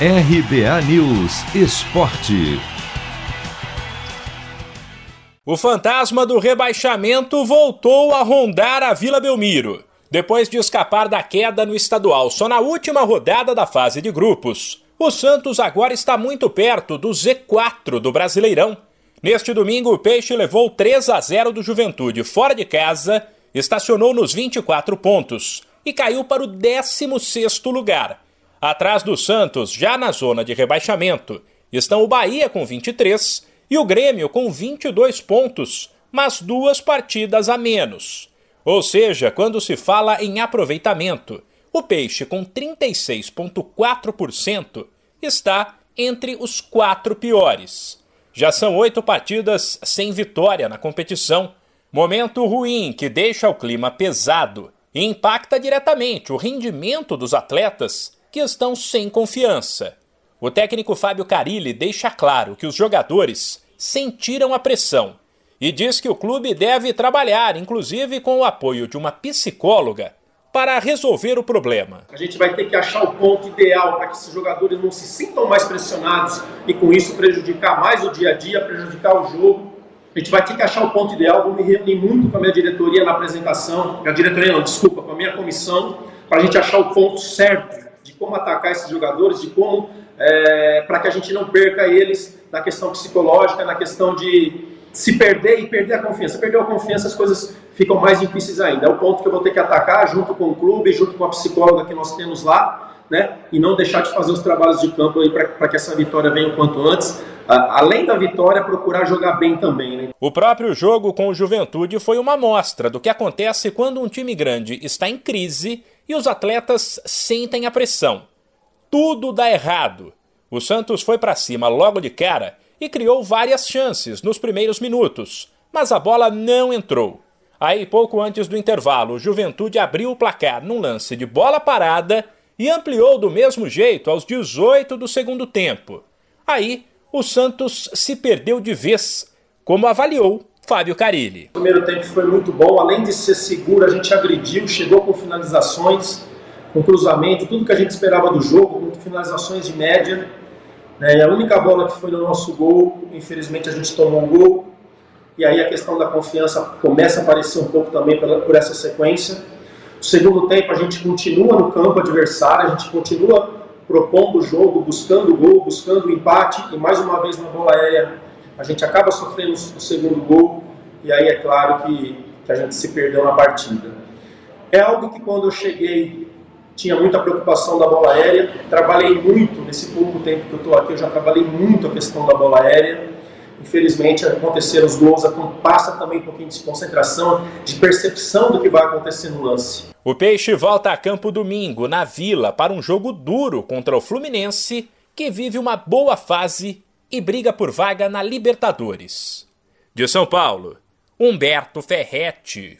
RBA News Esporte. O fantasma do rebaixamento voltou a rondar a Vila Belmiro. Depois de escapar da queda no estadual só na última rodada da fase de grupos, o Santos agora está muito perto do Z4 do Brasileirão. Neste domingo, o Peixe levou 3 a 0 do Juventude fora de casa, estacionou nos 24 pontos e caiu para o 16º lugar. Atrás do Santos, já na zona de rebaixamento, estão o Bahia com 23 e o Grêmio com 22 pontos, mas duas partidas a menos. Ou seja, quando se fala em aproveitamento, o Peixe com 36,4% está entre os quatro piores. Já são oito partidas sem vitória na competição. Momento ruim que deixa o clima pesado e impacta diretamente o rendimento dos atletas que estão sem confiança. O técnico Fábio Carilli deixa claro que os jogadores sentiram a pressão e diz que o clube deve trabalhar, inclusive com o apoio de uma psicóloga, para resolver o problema. A gente vai ter que achar o ponto ideal para que esses jogadores não se sintam mais pressionados e com isso prejudicar mais o dia a dia, prejudicar o jogo. A gente vai ter que achar o ponto ideal. Vou me reunir muito com a minha diretoria na apresentação, a diretoria não, desculpa, com a minha comissão, para a gente achar o ponto certo atacar esses jogadores, de como é, para que a gente não perca eles na questão psicológica, na questão de se perder e perder a confiança. Perder a confiança, as coisas ficam mais difíceis ainda. É o ponto que eu vou ter que atacar junto com o clube, junto com a psicóloga que nós temos lá, né? E não deixar de fazer os trabalhos de campo aí para que essa vitória venha o quanto antes. Além da vitória, procurar jogar bem também, né? O próprio jogo com o Juventude foi uma amostra do que acontece quando um time grande está em crise e os atletas sentem a pressão. Tudo dá errado. O Santos foi para cima logo de cara e criou várias chances nos primeiros minutos, mas a bola não entrou. Aí, pouco antes do intervalo, o Juventude abriu o placar num lance de bola parada e ampliou do mesmo jeito aos 18 do segundo tempo. Aí, o Santos se perdeu de vez, como avaliou Fábio Carilli. O primeiro tempo foi muito bom, além de ser seguro, a gente agrediu, chegou com finalizações, com cruzamento, tudo que a gente esperava do jogo, com finalizações de média. Né? E a única bola que foi no nosso gol, infelizmente a gente tomou um gol. E aí a questão da confiança começa a aparecer um pouco também por essa sequência. No segundo tempo a gente continua no campo adversário, a gente continua propondo o jogo, buscando o gol, buscando o empate e mais uma vez na bola aérea a gente acaba sofrendo o segundo gol e aí é claro que, que a gente se perdeu na partida. É algo que quando eu cheguei tinha muita preocupação da bola aérea, trabalhei muito nesse pouco tempo que eu estou aqui, eu já trabalhei muito a questão da bola aérea. Infelizmente aconteceram os gols, passa também um pouquinho de concentração, de percepção do que vai acontecer no lance. O Peixe volta a campo domingo, na Vila, para um jogo duro contra o Fluminense, que vive uma boa fase e briga por vaga na Libertadores. De São Paulo, Humberto Ferretti.